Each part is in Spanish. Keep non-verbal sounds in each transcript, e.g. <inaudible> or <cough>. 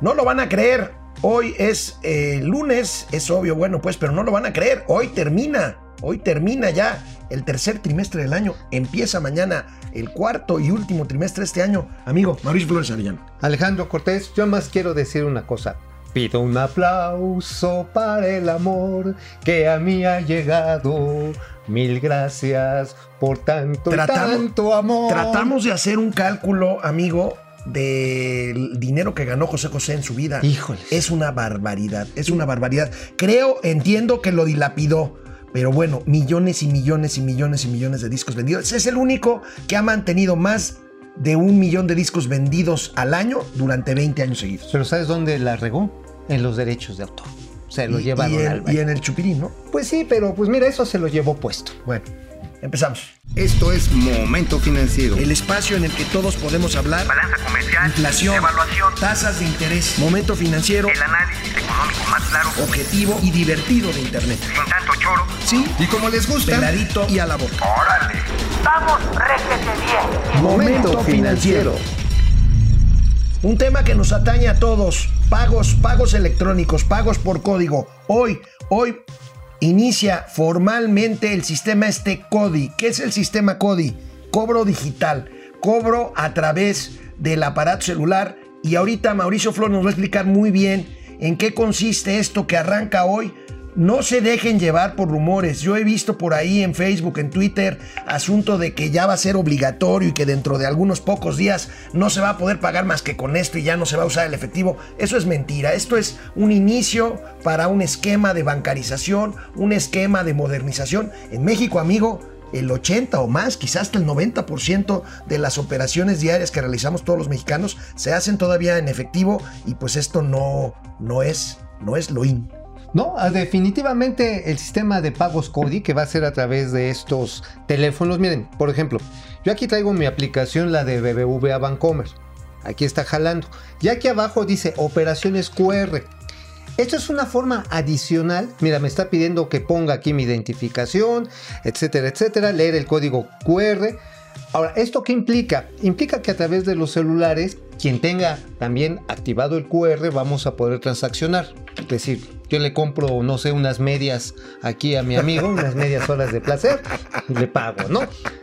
No lo van a creer. Hoy es eh, lunes, es obvio, bueno, pues, pero no lo van a creer. Hoy termina, hoy termina ya el tercer trimestre del año. Empieza mañana el cuarto y último trimestre de este año. Amigo, Mauricio Flores Arellano. Alejandro Cortés, yo más quiero decir una cosa. Pido un aplauso para el amor que a mí ha llegado. Mil gracias por tanto, y tanto amor. Tratamos de hacer un cálculo, amigo, del dinero que ganó José José en su vida. Híjole. Es una barbaridad, es una barbaridad. Creo, entiendo que lo dilapidó. Pero bueno, millones y millones y millones y millones de discos vendidos. Es el único que ha mantenido más de un millón de discos vendidos al año durante 20 años seguidos. Pero ¿sabes dónde la regó? En los derechos de autor. Se lo Y- llevaron y, al y en el chupirín, ¿no? Pues sí, pero pues mira, eso se lo llevó puesto. Bueno, empezamos. Esto es Momento Financiero. El espacio en el que todos podemos hablar. balanza comercial, Inflación, evaluación, tasas de interés, momento financiero, el análisis económico más claro, objetivo y divertido de Internet. sin tanto choro. Sí, Y como les gusta, peladito y a la boca. ¡Órale! ¡Vamos, réjete bien! Momento financiero. Un tema que nos atañe a todos. Pagos, pagos electrónicos, pagos por código. Hoy, hoy inicia formalmente el sistema este CODI. ¿Qué es el sistema CODI? Cobro digital. Cobro a través del aparato celular. Y ahorita Mauricio Flor nos va a explicar muy bien en qué consiste esto que arranca hoy. No se dejen llevar por rumores. Yo he visto por ahí en Facebook, en Twitter, asunto de que ya va a ser obligatorio y que dentro de algunos pocos días no se va a poder pagar más que con esto y ya no se va a usar el efectivo. Eso es mentira. Esto es un inicio para un esquema de bancarización, un esquema de modernización. En México, amigo, el 80 o más, quizás hasta el 90% de las operaciones diarias que realizamos todos los mexicanos se hacen todavía en efectivo y pues esto no, no es, no es lo in. No, ah, definitivamente el sistema de pagos CODI que va a ser a través de estos teléfonos. Miren, por ejemplo, yo aquí traigo mi aplicación, la de BBVA Bancomer. Aquí está jalando. Y aquí abajo dice operaciones QR. Esto es una forma adicional. Mira, me está pidiendo que ponga aquí mi identificación, etcétera, etcétera. Leer el código QR. Ahora, ¿esto qué implica? Implica que a través de los celulares, quien tenga también activado el QR, vamos a poder transaccionar. Es decir, yo le compro, no sé, unas medias aquí a mi amigo, unas medias horas de placer, y le pago, ¿no?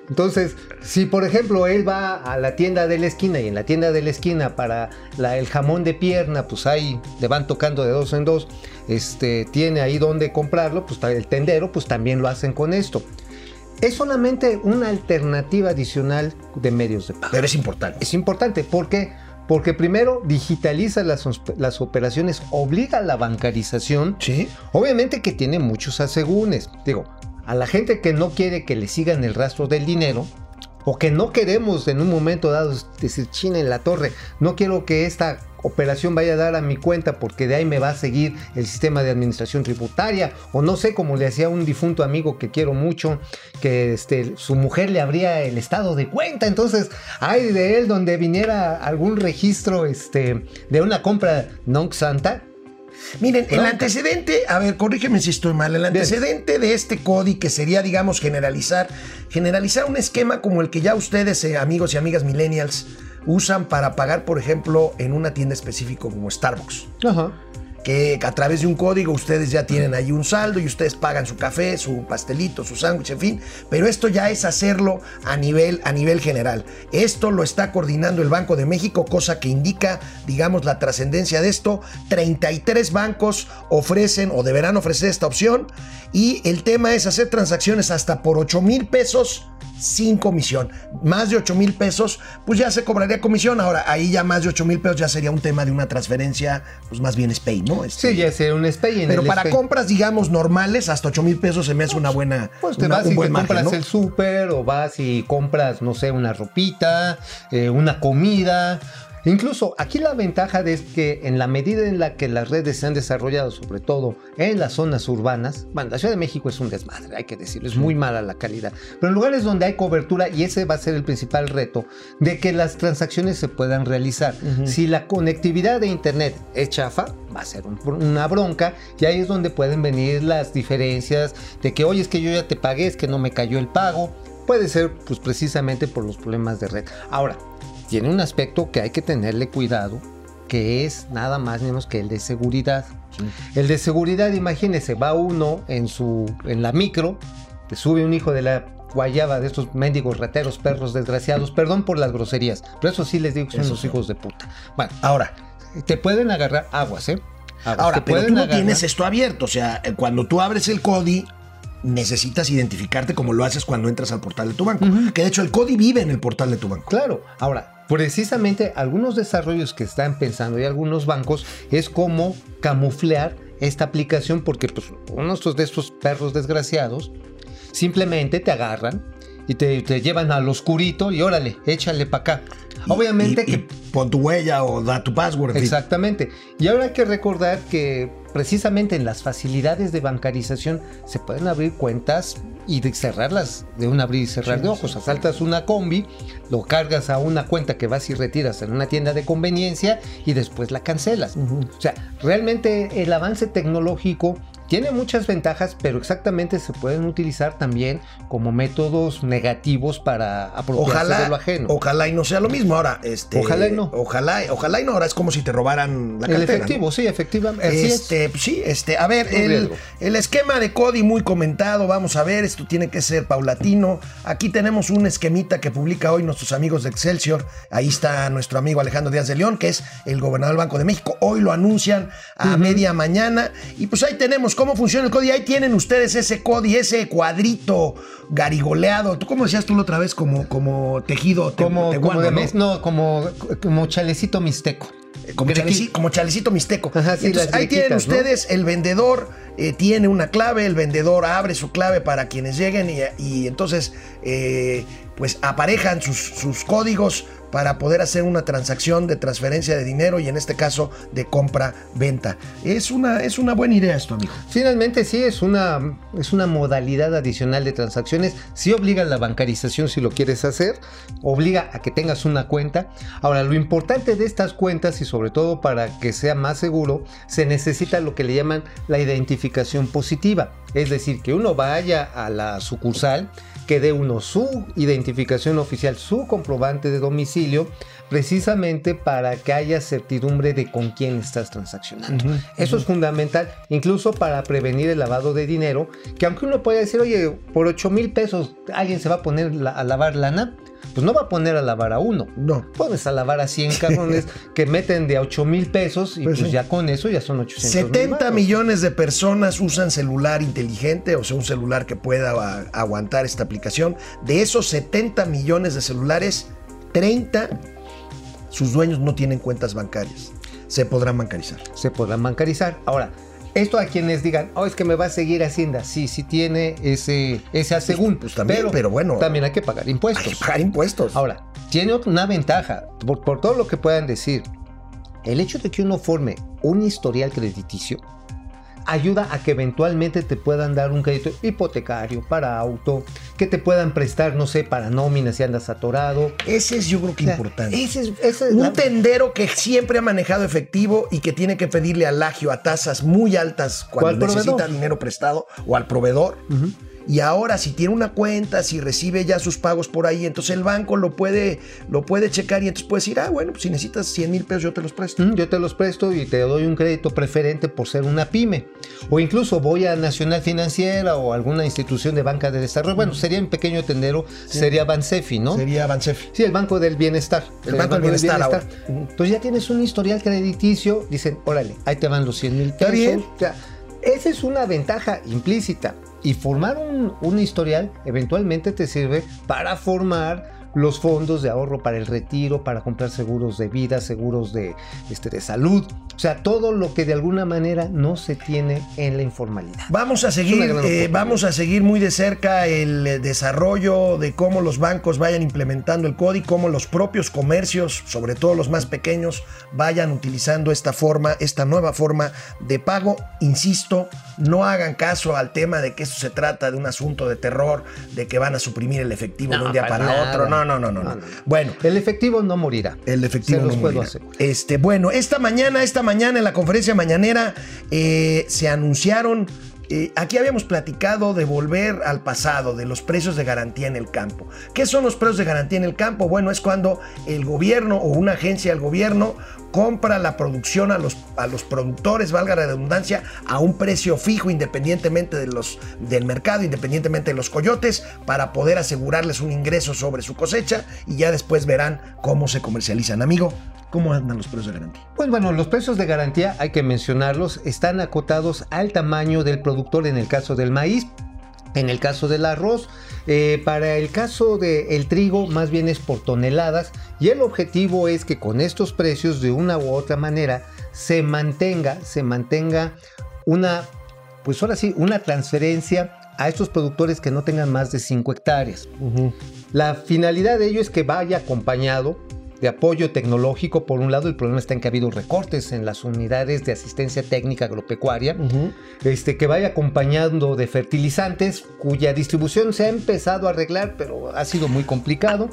Entonces, si por ejemplo él va a la tienda de la esquina y en la tienda de la esquina para la- el jamón de pierna, pues ahí le van tocando de dos en dos, este, tiene ahí donde comprarlo, pues el tendero, pues también lo hacen con esto. Es solamente una alternativa adicional de medios de pago. Pero es importante. Es importante porque, porque primero digitaliza las, operaciones, obliga a la bancarización. Sí. Obviamente que tiene muchos asegúnes. Digo, a la gente que no quiere que le sigan el rastro del dinero, o que no queremos en un momento dado decir China en la torre, no quiero que esta operación vaya a dar a mi cuenta porque de ahí me va a seguir el sistema de administración tributaria o no sé como le hacía un difunto amigo que quiero mucho que este, su mujer le abría el estado de cuenta. Entonces hay de él donde viniera algún registro este, de una compra non santa Miren, el antecedente, a ver, corrígeme si estoy mal, el Bien. antecedente de este CODI que sería, digamos, generalizar, generalizar un esquema como el que ya ustedes, eh, amigos y amigas millennials, usan para pagar, por ejemplo, en una tienda específica como Starbucks. Ajá. Que a través de un código ustedes ya tienen ahí un saldo y ustedes pagan su café, su pastelito, su sándwich, en fin, pero esto ya es hacerlo a nivel, a nivel general. Esto lo está coordinando el Banco de México, cosa que indica, digamos, la trascendencia de esto. 33 bancos ofrecen o deberán ofrecer esta opción y el tema es hacer transacciones hasta por 8 mil pesos sin comisión. Más de 8 mil pesos, pues ya se cobraría comisión. Ahora, ahí ya más de 8 mil pesos ya sería un tema de una transferencia, pues más bien SPAY, ¿no? Este, Sí, ya sea un SPAY. en pero el para SPAY. compras, digamos, normales, hasta 8 mil pesos se me hace una buena. Pues te una- vas un y buen te margen, compras ¿no? el súper o vas y compras, no sé, una ropita, eh, una comida. Incluso aquí la ventaja es que en la medida en la que las redes se han desarrollado, sobre todo en las zonas urbanas, bueno, la Ciudad de México es un desmadre, hay que decirlo, es muy mala la calidad, pero en lugares donde hay cobertura, y ese va a ser el principal reto, de que las transacciones se puedan realizar. Si la conectividad de Internet es chafa, va a ser un- una bronca, y ahí es donde pueden venir las diferencias de que, oye, es que yo ya te pagué, es que no me cayó el pago. Puede ser, pues, precisamente por los problemas de red. Ahora, tiene un aspecto que hay que tenerle cuidado que es nada más ni menos que el de seguridad. El de seguridad, imagínese, va uno en su en la micro, te sube un hijo de la guayaba de estos mendigos rateros, perros desgraciados, perdón por las groserías, pero eso sí les digo que son los sí. hijos de puta. Bueno, Ahora, te pueden agarrar aguas, ¿eh? Aguas, ahora, pero tú no agarrar. tienes esto abierto. O sea, eh, cuando tú abres el CODI, necesitas identificarte como lo haces cuando entras al portal de tu banco. Que de hecho el CODI vive en el portal de tu banco. Claro, ahora, precisamente algunos desarrollos que están pensando y algunos bancos es cómo camuflear esta aplicación porque pues unos de estos perros desgraciados simplemente te agarran y te, te llevan al oscurito y órale, échale para acá. Obviamente Y- y que pon tu huella o da tu password. Exactamente. Y ahora hay que recordar que precisamente en las facilidades de bancarización se pueden abrir cuentas y de cerrarlas de un abrir y cerrar de ojos. Asaltas una combi, lo cargas a una cuenta que vas y retiras en una tienda de conveniencia y después la cancelas. O sea, realmente el avance tecnológico tiene muchas ventajas, pero exactamente se pueden utilizar también como métodos negativos para apropiarse de lo Ojalá, ajeno. ojalá y no sea lo mismo. Ahora, este, Ojalá y no. Ojalá, ojalá y no. Ahora es como si te robaran la el cartera. efectivo, ¿no? sí, efectivamente. Es. Este, pues sí, este, a ver, el, el esquema de Cody muy comentado, vamos a ver, esto tiene que ser paulatino. Aquí tenemos un esquemita que publica hoy nuestros amigos de Excelsior. Ahí está nuestro amigo Alejandro Díaz de León, que es el gobernador del Banco de México. Hoy lo anuncian a media mañana. Y pues ahí tenemos cómo funciona el Cody. Ahí tienen ustedes ese Cody, ese cuadrito garigoleado. ¿Tú cómo decías tú la otra vez? Como, como tejido te- como, como de ¿no? mes- no, como, como chalecito mixteco. Como, chaleci- como chalecito mixteco. Ajá, sí, Entonces, ahí tienen ustedes, el vendedor eh, tiene una clave, el vendedor abre su clave para quienes lleguen y, y entonces eh, pues aparejan sus, sus códigos para poder hacer una transacción de transferencia de dinero y en este caso de compra-venta. Es una, es una buena idea esto, amigo. Finalmente sí es una, es una modalidad adicional de transacciones. Sí obliga a la bancarización si lo quieres hacer, obliga a que tengas una cuenta. Ahora, lo importante de estas cuentas y sobre todo para que sea más seguro, se necesita lo que le llaman la identificación positiva. Es decir, que uno vaya a la sucursal, que dé uno su identificación oficial, su comprobante de domicilio, precisamente para que haya certidumbre de con quién estás transaccionando. Eso es fundamental, incluso para prevenir el lavado de dinero, que aunque uno pueda decir, oye, por 8 mil pesos alguien se va a poner la- a lavar lana, pues no va a poner a lavar a uno. No. Pones a lavar a 100 cabrones <laughs> que meten de a 8 mil pesos y Pues pues, sí. ya con eso ya son 800 70 mil millones de personas usan celular inteligente, o sea, un celular que pueda aguantar esta aplicación. De esos 70 millones de celulares, 30 sus dueños no tienen cuentas bancarias. Se podrán bancarizar. se podrán bancarizar. Ahora, esto a quienes digan, oh, es que me va a seguir Hacienda. Sí, sí tiene ese, ese asegún. pues también, pero bueno. También hay que pagar Hay impuestos. que pagar impuestos. Ahora, tiene una ventaja, por, por todo lo que puedan decir. El hecho de que uno forme un historial crediticio ayuda a que eventualmente te puedan dar un crédito hipotecario para auto, que te puedan prestar, no sé, para nómina si andas atorado. Ese es yo creo que O sea, importante. Ese es, Un la- tendero que siempre ha manejado efectivo y que tiene que pedirle al agio a tasas muy altas cuando necesita proveedor. dinero prestado o al proveedor. Y ahora si tiene una cuenta, si recibe ya sus pagos por ahí, entonces el banco lo puede, lo puede checar y entonces puede decir, ah, bueno, pues si necesitas 100 mil pesos yo te los presto. Mm, Yo te los presto y te doy un crédito preferente por ser una pyme. O incluso voy a Nacional Financiera o alguna institución de banca de desarrollo. Bueno, sería un pequeño tendero, sería Bansefi, ¿no? Sería Bansefi. Sí, el Banco del Bienestar. El Banco del Bienestar ahora. Entonces ya tienes un historial crediticio, dicen, órale, ahí te van los 100 mil Está pesos. bien. O sea, esa es una ventaja implícita. Y formar un, un historial eventualmente te sirve para formar los fondos de ahorro para el retiro, para comprar seguros de vida, seguros de, este, de salud. O sea, todo lo que de alguna manera no se tiene en la informalidad. Vamos a seguir, eh, vamos a seguir muy de cerca el eh, desarrollo de cómo los bancos vayan implementando el código, cómo los propios comercios, sobre todo los más pequeños, vayan utilizando esta forma, esta nueva forma de pago. Insisto, no hagan caso al tema de que esto se trata de un asunto de terror, de que van a suprimir el efectivo de un día para para, otro. No, no, no, no, no. No, no. Bueno, El efectivo no morirá. el efectivo Se los no puedo morirá. asegurar. Este, bueno, esta mañana, esta mañana en la conferencia mañanera eh, se anunciaron. eh, aquí habíamos platicado de volver al pasado, de los precios de garantía en el campo. ¿Qué son los precios de garantía en el campo? Bueno, es cuando el gobierno o una agencia del gobierno compra la producción a los, a los productores, valga la redundancia, a un precio fijo independientemente de los, del mercado, independientemente de los coyotes, para poder asegurarles un ingreso sobre su cosecha y ya después verán cómo se comercializan. Amigo, ¿cómo andan los precios de garantía? Pues bueno, los precios de garantía, hay que mencionarlos, están acotados al tamaño del productor en el caso del maíz, en el caso del arroz, eh, para el caso del trigo más bien es por toneladas y el objetivo es que con estos precios de una u otra manera se mantenga, se mantenga una, pues ahora sí, una transferencia a estos productores que no tengan más de 5 hectáreas. La finalidad de ello es que vaya acompañado de apoyo tecnológico. Por un lado, el problema está en que ha habido recortes en las unidades de asistencia técnica agropecuaria, este, que vaya acompañando de fertilizantes, cuya distribución se ha empezado a arreglar, pero ha sido muy complicado.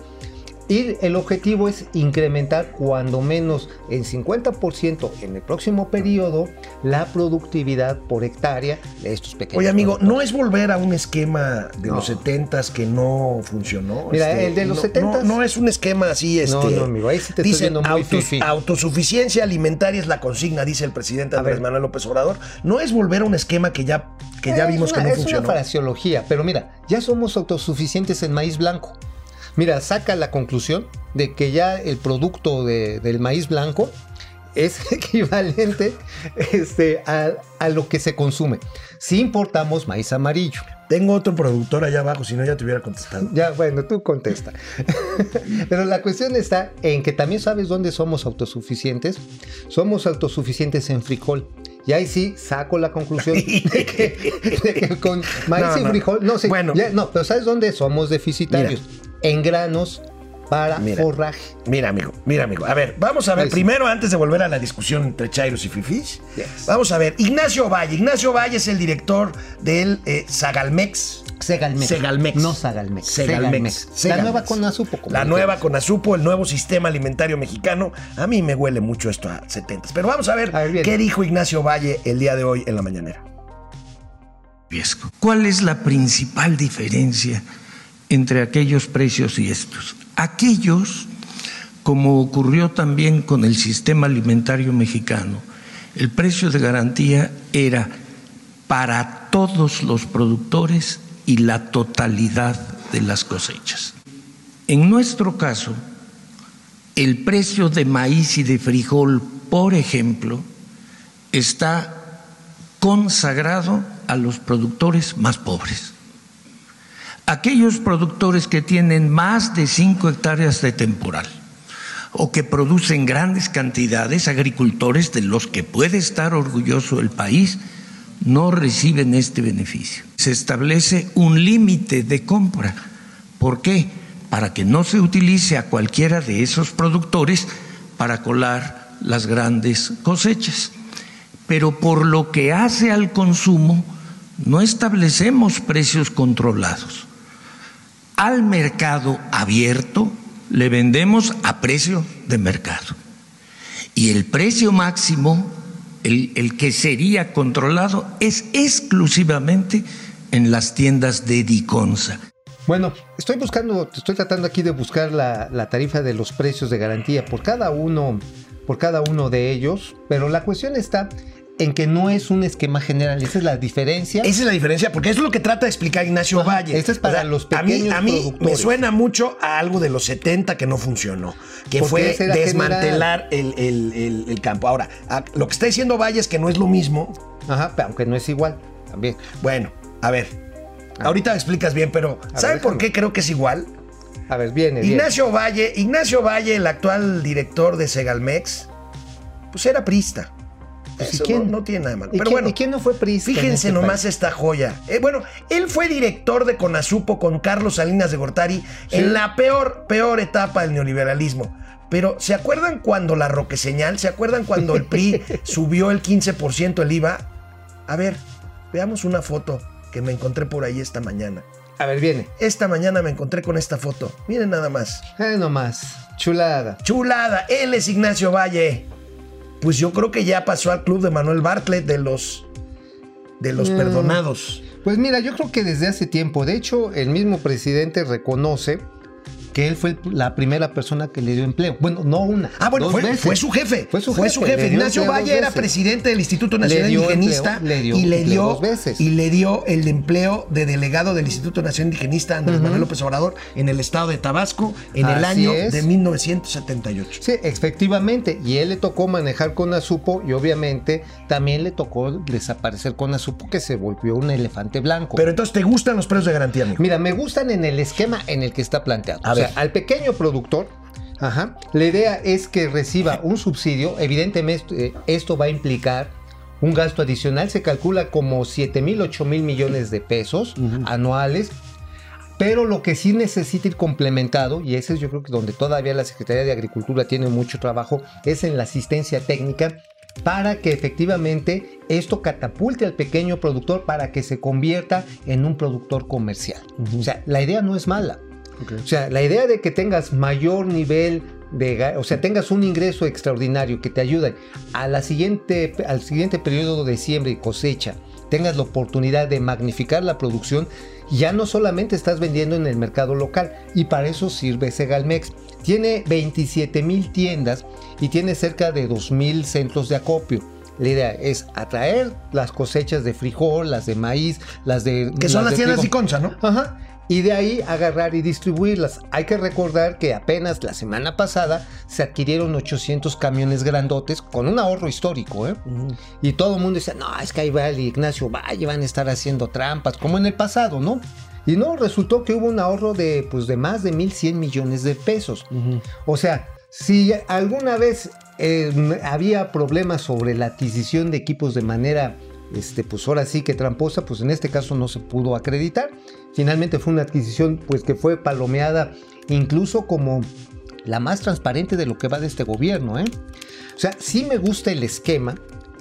Y el objetivo es incrementar cuando menos en 50% en el próximo periodo la productividad por hectárea de estos pequeños. Oye, amigo. ¿no es volver a un esquema de No. los 70s que no funcionó? Mira, Este, el de los no, 70s. No, no es un esquema así, este. No, no, amigo, ahí sí te estoy dicen, muy autos- autosuficiencia alimentaria es la consigna, dice el presidente Andrés. Manuel López Obrador. No es volver a un esquema que ya, que ya Es vimos una- que no es funcionó. una fraseología, pero mira, ya somos autosuficientes en maíz blanco. Mira, saca la conclusión de que ya el producto de- del maíz blanco es <laughs> equivalente este, a, a lo que se consume. Si importamos maíz amarillo. Tengo otro productor allá abajo, si no ya te hubiera contestado. Ya, bueno, tú contesta. <laughs> Pero la cuestión está en que también sabes dónde somos autosuficientes. Somos autosuficientes en frijol. Y ahí sí saco la conclusión <laughs> de que, de que con maíz No, y no. frijol. No, sí, Bueno. ya, no, pero ¿sabes dónde somos deficitarios? En granos para Mira. forraje. Mira, amigo, mira, amigo. A ver, vamos a ver, Ahí sí. primero, antes de volver a la discusión entre Chairos y Fifís, Yes. vamos a ver. Ignacio Valle. Ignacio Valle es el director del eh, Sagalmex. Segalmex. Segalmex. No Sagalmex. Segalmex. La Segalmex. nueva Conasupo. La nueva. Conasupo, el nuevo sistema alimentario mexicano. A mí me huele mucho esto a 70. Pero vamos a ver, A ver, qué dijo Ignacio Valle el día de hoy en la mañanera. ¿Cuál es la principal diferencia entre aquellos precios y estos? Aquellos, como ocurrió también con el sistema alimentario mexicano, el precio de garantía era para todos los productores y la totalidad de las cosechas. En nuestro caso, el precio de maíz y de frijol, por ejemplo, está consagrado a los productores más pobres. Aquellos productores que tienen más de 5 hectáreas de temporal o que producen grandes cantidades, agricultores de los que puede estar orgulloso el país, no reciben este beneficio. Se establece un límite de compra. ¿Por qué? Para que no se utilice a cualquiera de esos productores para colar las grandes cosechas pero por lo que hace al consumo, no establecemos precios controlados. Al mercado abierto le vendemos a precio de mercado. Y el precio máximo, el, el que sería controlado, es exclusivamente en las tiendas de Diconsa. Bueno, estoy buscando, estoy tratando aquí de buscar la, la tarifa de los precios de garantía por cada uno, por cada uno de ellos, pero la cuestión está en que no es un esquema general, esa es la diferencia. Esa es la diferencia, porque eso es lo que trata de explicar Ignacio Ajá, Valle. este es para los a mí, pequeños a mí me suena mucho a algo de los 70 que no funcionó, que fue desmantelar el, el- el- el campo. Ahora, a- lo que está diciendo Valle es que no es lo mismo. Ajá, pero aunque no es igual, también. Bueno, a ver, Ah. ahorita me explicas bien, pero ¿sabe ver, por qué creo que es igual? A ver, viene, viene. Ignacio Valle, Ignacio Valle, el actual director de Segalmex, pues era prista. Pues, ¿y Eso quién? No, no tiene nada de malo. ¿Y, Pero quién, bueno, y quién no fue priista? en Fíjense este nomás país? esta joya. Eh, bueno, él fue director de Conasupo con Carlos Salinas de Gortari en la peor, peor etapa del neoliberalismo. Pero, ¿se acuerdan cuando la Roque Señal? ¿Se acuerdan cuando el PRI <laughs> subió el 15% el IVA? A ver, veamos una foto que me encontré por ahí esta mañana. A ver, viene. Esta mañana me encontré con esta foto. Miren nada más. Eh, nomás. Chulada. Chulada, él es Ignacio Valle. Pues yo creo que ya pasó al club de Manuel Bartlett de los de los Mm. perdonados. Pues mira, yo creo que desde hace tiempo, de hecho, el mismo presidente reconoce que él fue la primera persona que le dio empleo. Bueno, no una. Ah, bueno, dos fue, veces. fue su jefe. Fue su Fue jefe. su jefe. Ignacio Valle era presidente del Instituto Nacional Indigenista empleo, le dio y le dio dos veces. y le dio el empleo de delegado del Instituto Nacional Indigenista Andrés Manuel López Obrador en el estado de Tabasco en el año es. de 1978. Sí, efectivamente. Y él le tocó manejar con Azupo y obviamente también le tocó desaparecer con Azupo que se volvió un elefante blanco. Pero entonces, ¿te gustan los precios de garantía, amigo? Mira, me gustan en el esquema en el que está planteado. A o sea, al pequeño productor, ajá, la idea es que reciba un subsidio. Evidentemente, esto va a implicar un gasto adicional. Se calcula como 7 mil, 8 mil millones de pesos anuales. Pero lo que sí necesita ir complementado, y ese es yo creo que donde todavía la Secretaría de Agricultura tiene mucho trabajo, es en la asistencia técnica para que efectivamente esto catapulte al pequeño productor para que se convierta en un productor comercial. O sea, la idea no es mala. O sea, la idea de que tengas mayor nivel de, o sea, tengas un ingreso extraordinario que te ayude a la siguiente, al siguiente periodo de siembra y cosecha, tengas la oportunidad de magnificar la producción, ya no solamente estás vendiendo en el mercado local y para eso sirve Segalmex. Tiene 27 mil tiendas y tiene cerca de 2 mil centros de acopio. La idea es atraer las cosechas de frijol, las de maíz, las de... Que son las de tiendas trigo. Iconza, ¿no? Ajá. Y de ahí agarrar y distribuirlas. Hay que recordar que apenas la semana pasada se adquirieron 800 camiones grandotes con un ahorro histórico, ¿eh? Y todo el mundo dice, no, es que ahí va el Ignacio Valle, van a estar haciendo trampas, como en el pasado, ¿no? Y no, resultó que hubo un ahorro de, pues, de más de 1.100 millones de pesos. O sea, si alguna vez eh, había problemas sobre la adquisición de equipos de manera, este, pues ahora sí que tramposa, pues en este caso no se pudo acreditar. Finalmente fue una adquisición pues que fue palomeada incluso como la más transparente de lo que va de este gobierno. ¿eh? O sea, sí me gusta el esquema,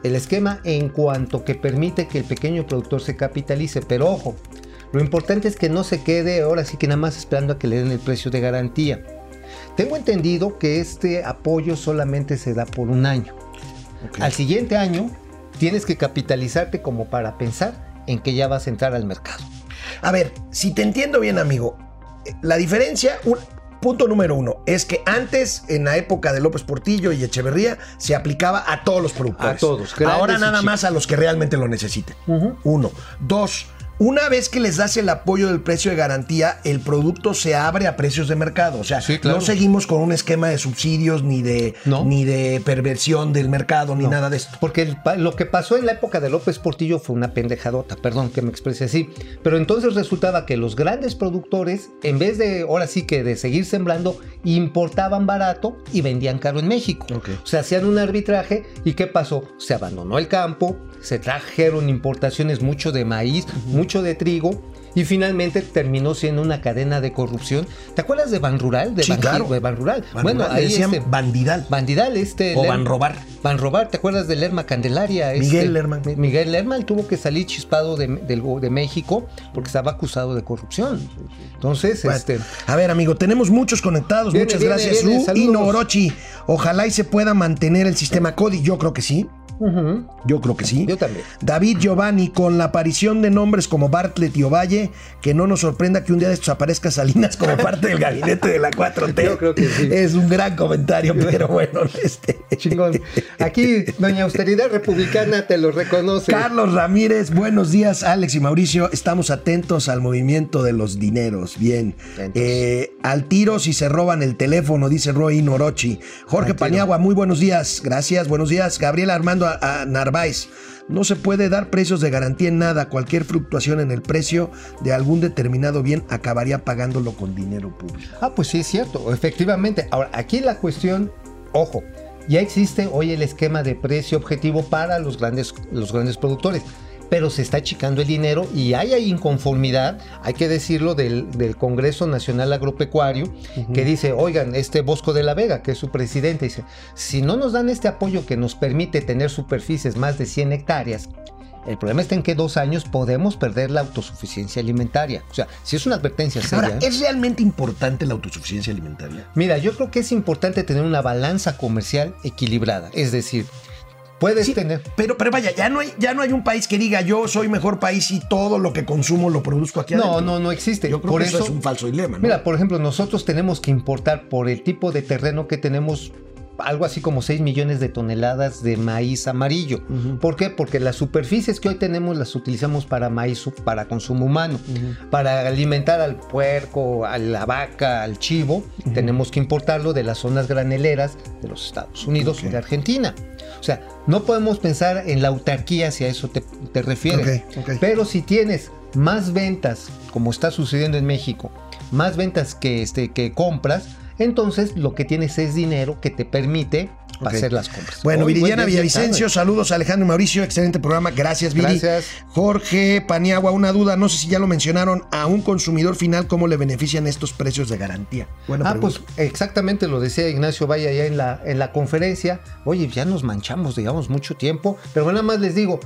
el esquema en cuanto que permite que el pequeño productor se capitalice, pero ojo, lo importante es que no se quede ahora sí que nada más esperando a que le den el precio de garantía. Tengo entendido que este apoyo solamente se da por un año. Al siguiente año tienes que capitalizarte como para pensar en que ya vas a entrar al mercado. A ver, si te entiendo bien, amigo, la diferencia, un- punto número uno, es que antes, en la época de López Portillo y Echeverría, se aplicaba a todos los productores. A todos, Ahora nada más a los que realmente lo necesiten. Uno. Dos. Una vez que les das el apoyo del precio de garantía, el producto se abre a precios de mercado. O sea, Sí, claro. no seguimos con un esquema de subsidios ni de, No. ni de perversión del mercado ni No, nada de esto. Porque el lo que pasó en la época de López Portillo fue una pendejadota, perdón que me exprese así. Pero entonces resultaba que los grandes productores, en vez de, ahora sí que de seguir sembrando, importaban barato y vendían caro en México. Ok. O sea, hacían un arbitraje y ¿qué pasó? Se abandonó el campo, se trajeron importaciones mucho de maíz, mucho de trigo. Y finalmente terminó siendo una cadena de corrupción. ¿Te acuerdas de Ban Rural? De Sí, Ban- claro. de Ban Rural. Ban bueno, Rural, ahí decían este, bandidal. Bandidal, este. O Ler- Banrobar. Banrobar, ¿te acuerdas de Lerma Candelaria? Miguel Este, Lerma. Mi- Miguel Lerma él tuvo que salir chispado de, México porque estaba acusado de corrupción. Entonces, Bueno, este. A ver, amigo, tenemos muchos conectados. Viene, Muchas viene, gracias, viene, y. Norochi. Ojalá y se pueda mantener el sistema CODI. Yo creo que sí. Yo creo que sí. Yo también. David Giovanni, con la aparición de nombres como Bartlett y Ovalle, que no nos sorprenda que un día de estos aparezca Salinas como <laughs> parte del gabinete de la 4T. Yo creo que sí. Es un gran comentario, pero bueno, <laughs> este. Chingón. Aquí, Doña Austeridad Republicana te lo reconoce. Carlos Ramírez, buenos días, Alex y Mauricio. Estamos atentos al movimiento de los dineros. Bien. Eh, al tiro si se roban el teléfono, dice Roy Norochi. Jorge. Paniagua, muy buenos días. Gracias, buenos días. Gabriel Armando a- Narváez. No se puede dar precios de garantía en nada. Cualquier fluctuación en el precio de algún determinado bien acabaría pagándolo con dinero público. Ah, pues sí, es cierto, efectivamente. Ahora, aquí la cuestión, ojo, ya existe hoy el esquema de precio objetivo para los grandes, los grandes productores, pero se está achicando el dinero y hay ahí inconformidad, hay que decirlo, del, del Congreso Nacional Agropecuario, que dice, oigan, este Bosco de la Vega, que es su presidente, dice, si no nos dan este apoyo que nos permite tener superficies más de 100 hectáreas, el problema está en que dos años podemos perder la autosuficiencia alimentaria. O sea, si es una advertencia seria. Ahora, ¿eh? ¿es realmente importante la autosuficiencia alimentaria? Mira, yo creo que es importante tener una balanza comercial equilibrada. Es decir, Puedes Sí, tener. Pero, pero vaya, ya no, hay, ya no hay un país que diga yo soy mejor país y todo lo que consumo lo produzco aquí No, adentro. no, no existe. Yo creo por que eso, eso es un falso dilema. ¿no? Mira, por ejemplo, nosotros tenemos que importar por el tipo de terreno que tenemos algo así como 6 millones de toneladas de maíz amarillo. ¿Por qué? Porque las superficies que hoy tenemos las utilizamos para maíz para consumo humano. Para alimentar al puerco, a la vaca, al chivo, tenemos que importarlo de las zonas graneleras de los Estados Unidos o de Argentina. O sea, no podemos pensar en la autarquía si a eso te, te refieres. Pero si tienes más ventas, como está sucediendo en México, más ventas que, este, que compras, entonces lo que tienes es dinero que te permite Ok. hacer las compras. Bueno, Hoy, Viridiana ya Villavicencio, saludos a Alejandro y Mauricio, excelente programa, gracias Viri. Gracias. Jorge Paniagua, una duda, no sé si ya lo mencionaron, a un consumidor final, ¿cómo le benefician estos precios de garantía? Buena Ah, pregunta. pues exactamente lo decía Ignacio Vaya allá en la, en la conferencia. Oye, ya nos manchamos, digamos, mucho tiempo. Pero nada más les digo,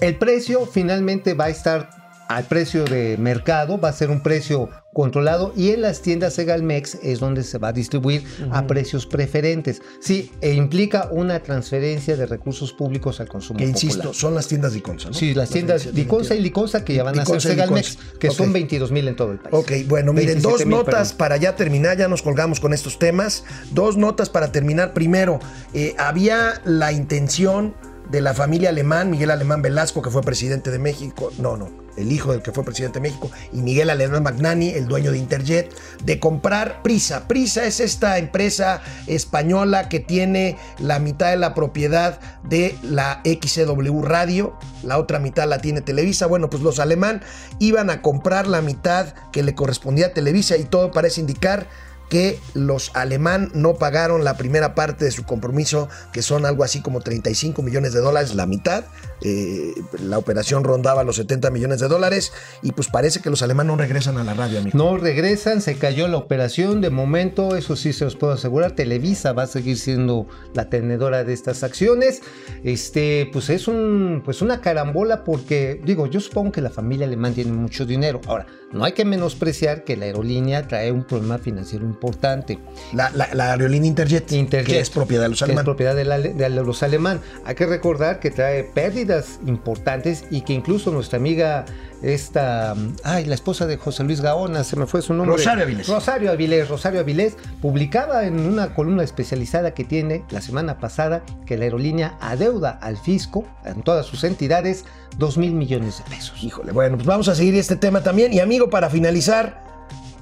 el precio finalmente va a estar al precio de mercado, va a ser un precio controlado y en las tiendas Segalmex es donde se va a distribuir a precios preferentes. Sí, e implica una transferencia de recursos públicos al consumo que popular. insisto, son las tiendas de Iconza, ¿no? Sí, las tiendas Diconsa y Liconsa que ya van a ser Segalmex, que son Ok. 22 mil en todo el país. Ok, bueno, miren, 27 dos mil, notas perdón. para ya terminar, ya nos colgamos con estos temas. Dos notas para terminar. Primero, eh, había la intención de la familia alemán, Miguel Alemán Velasco, que fue presidente de México, no, no, el hijo del que fue presidente de México, y Miguel Alemán Magnani, el dueño de Interjet, de comprar Prisa. Prisa es esta empresa española que tiene la mitad de la propiedad de la XCW Radio, la otra mitad la tiene Televisa. Bueno, pues los alemán iban a comprar la mitad que le correspondía a Televisa y todo parece indicar que los alemán no pagaron la primera parte de su compromiso, que son algo así como 35 millones de dólares, la mitad. Eh, la operación rondaba los 70 millones de dólares y pues parece que los alemanes no regresan a la radio, amigo. No regresan, se cayó la operación. De momento, eso sí se los puedo asegurar. Televisa va a seguir siendo la tenedora de estas acciones. Este, pues es un, pues una carambola porque, digo, yo supongo que la familia alemán tiene mucho dinero. Ahora, no hay que menospreciar que la aerolínea trae un problema financiero importante. La, la- la aerolínea Interjet, Interjet, que es propiedad de los es alemanes. propiedad de, la- de los alemán. Hay que recordar que trae pérdidas importantes y que incluso nuestra amiga, esta, ay, la esposa de José Luis Gaona, se me fue su nombre. Rosario Avilés. Rosario Avilés, Rosario Avilés, publicaba en una columna especializada que tiene la semana pasada que la aerolínea adeuda al fisco, en todas sus entidades, 2 mil millones de pesos. Híjole, bueno, pues vamos a seguir este tema también. Y amigo, para finalizar,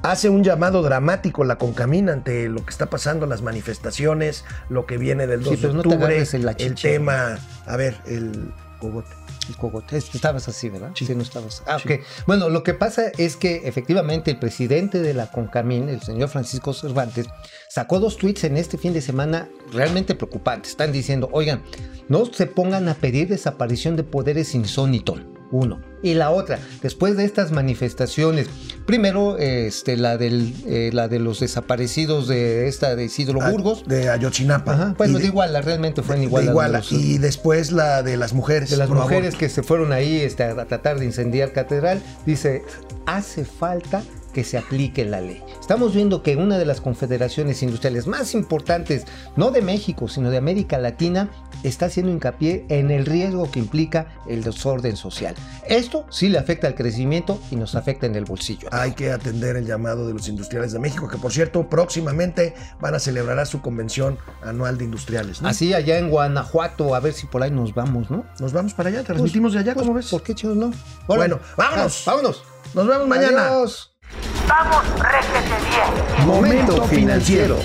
hace un llamado dramático la Concamina ante lo que está pasando, las manifestaciones, lo que viene del 2 Sí, de no te octubre, la el tema, a ver, el cogote. El cogote. Es- Estabas así, ¿verdad? Sí. no estabas. Ah, Sí. ok. Bueno, lo que pasa es que efectivamente el presidente de la CONCAMIN, el señor Francisco Cervantes, sacó dos tweets en este fin de semana realmente preocupantes. Están diciendo, oigan, no se pongan a pedir desaparición de poderes insónitos. Uno. Y la otra, después de estas manifestaciones, primero este, la, del, eh, la de los desaparecidos de esta de Isidro Ah, Burgos. De Ayotzinapa. Ajá, bueno, Y de de- Iguala, realmente fue en de Iguala. Los- Y después la de las mujeres. de las mujeres que se fueron ahí este, a tratar de incendiar catedral, dice, hace falta que se aplique la ley. Estamos viendo que una de las confederaciones industriales más importantes, no de México, sino de América Latina, está haciendo hincapié en el riesgo que implica el desorden social. Esto sí le afecta al crecimiento y nos afecta en el bolsillo. Hay que atender el llamado de los industriales de México, que por cierto, próximamente van a celebrar su convención anual de industriales. ¿no? Así allá en Guanajuato, a ver si por ahí nos vamos, ¿no? Nos vamos para allá, transmitimos de allá, Pues, ¿cómo ves? ¿Por qué chicos no? Bueno, vámonos. Ah, vámonos. Nos vemos mañana. Adiós. Vamos, réjete bien. Momento financiero.